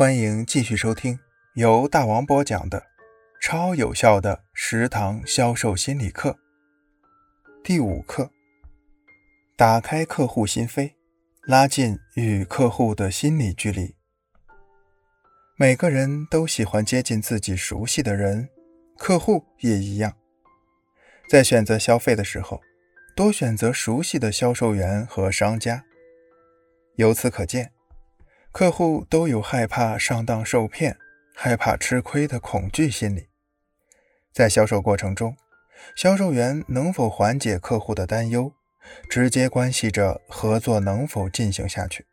欢迎继续收听由大王播讲的超有效的食堂销售心理课。第五课：打开客户心扉，拉近与客户的心理距离。每个人都喜欢接近自己熟悉的人，客户也一样。在选择消费的时候，多选择熟悉的销售员和商家。由此可见。客户都有害怕上当受骗、害怕吃亏的恐惧心理，在销售过程中，销售员能否缓解客户的担忧，直接关系着合作能否进行下去。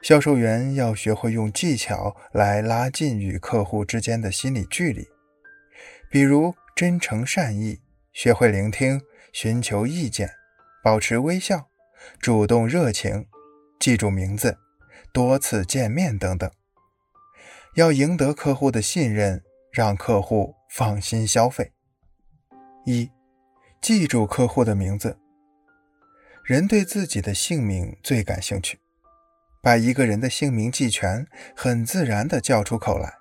销售员要学会用技巧来拉近与客户之间的心理距离，比如真诚善意、学会聆听、寻求意见、保持微笑、主动热情、记住名字。多次见面等等，要赢得客户的信任，让客户放心消费。一，记住客户的名字。人对自己的姓名最感兴趣，把一个人的姓名记全，很自然的叫出口来，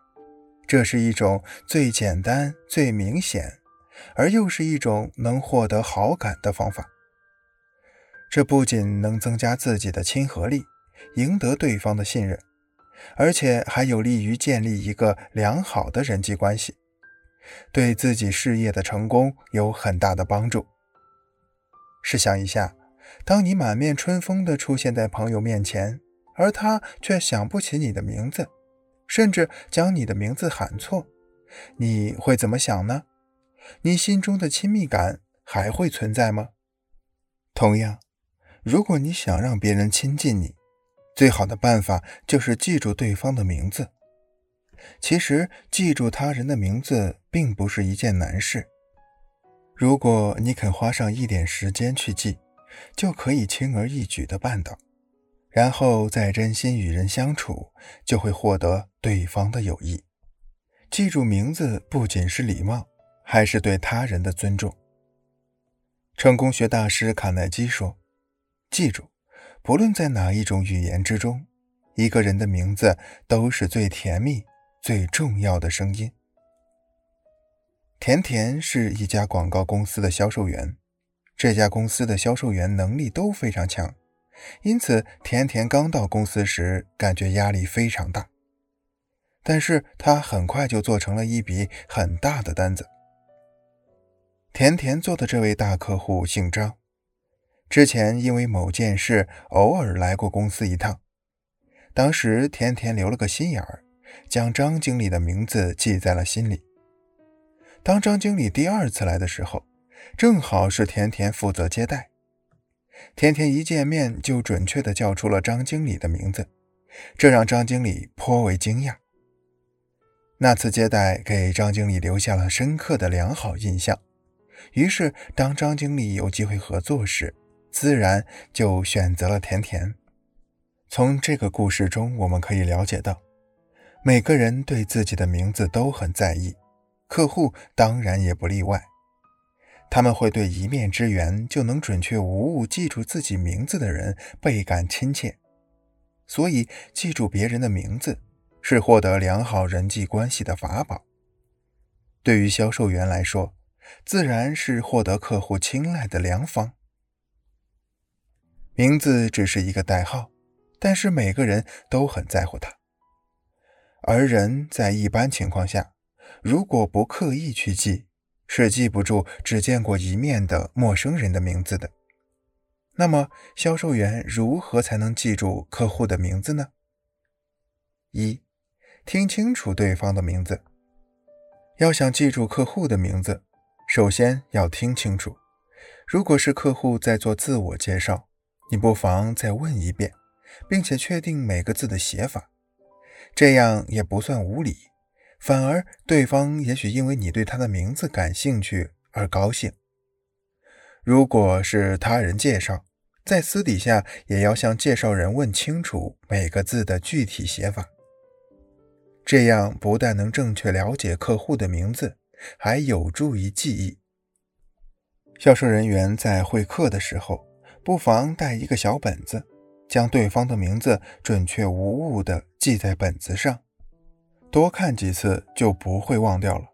这是一种最简单、最明显，而又是一种能获得好感的方法。这不仅能增加自己的亲和力。赢得对方的信任，而且还有利于建立一个良好的人际关系，对自己事业的成功有很大的帮助。试想一下，当你满面春风地出现在朋友面前，而他却想不起你的名字，甚至将你的名字喊错，你会怎么想呢？你心中的亲密感还会存在吗？同样，如果你想让别人亲近你，最好的办法就是记住对方的名字。其实，记住他人的名字并不是一件难事。如果你肯花上一点时间去记，就可以轻而易举地办到。然后再真心与人相处，就会获得对方的友谊。记住名字不仅是礼貌，还是对他人的尊重。成功学大师卡耐基说：“记住。”不论在哪一种语言之中，一个人的名字都是最甜蜜、最重要的声音。甜甜是一家广告公司的销售员，这家公司的销售员能力都非常强，因此甜甜刚到公司时感觉压力非常大。但是他很快就做成了一笔很大的单子。甜甜做的这位大客户姓张。之前因为某件事偶尔来过公司一趟，当时甜甜留了个心眼儿，将张经理的名字记在了心里。当张经理第二次来的时候，正好是甜甜负责接待。甜甜一见面就准确地叫出了张经理的名字，这让张经理颇为惊讶。那次接待给张经理留下了深刻的良好印象，于是当张经理有机会合作时，自然就选择了甜甜。从这个故事中，我们可以了解到，每个人对自己的名字都很在意，客户当然也不例外。他们会对一面之缘就能准确无误记住自己名字的人倍感亲切。所以，记住别人的名字是获得良好人际关系的法宝。对于销售员来说，自然是获得客户青睐的良方。名字只是一个代号，但是每个人都很在乎它。而人在一般情况下，如果不刻意去记，是记不住只见过一面的陌生人的名字的。那么，销售员如何才能记住客户的名字呢？一，听清楚对方的名字。要想记住客户的名字，首先要听清楚。如果是客户在做自我介绍，你不妨再问一遍，并且确定每个字的写法，这样也不算无礼，反而对方也许因为你对他的名字感兴趣而高兴。如果是他人介绍，在私底下也要向介绍人问清楚每个字的具体写法，这样不但能正确了解客户的名字，还有助于记忆。销售人员在会客的时候。不妨带一个小本子，将对方的名字准确无误地记在本子上，多看几次就不会忘掉了。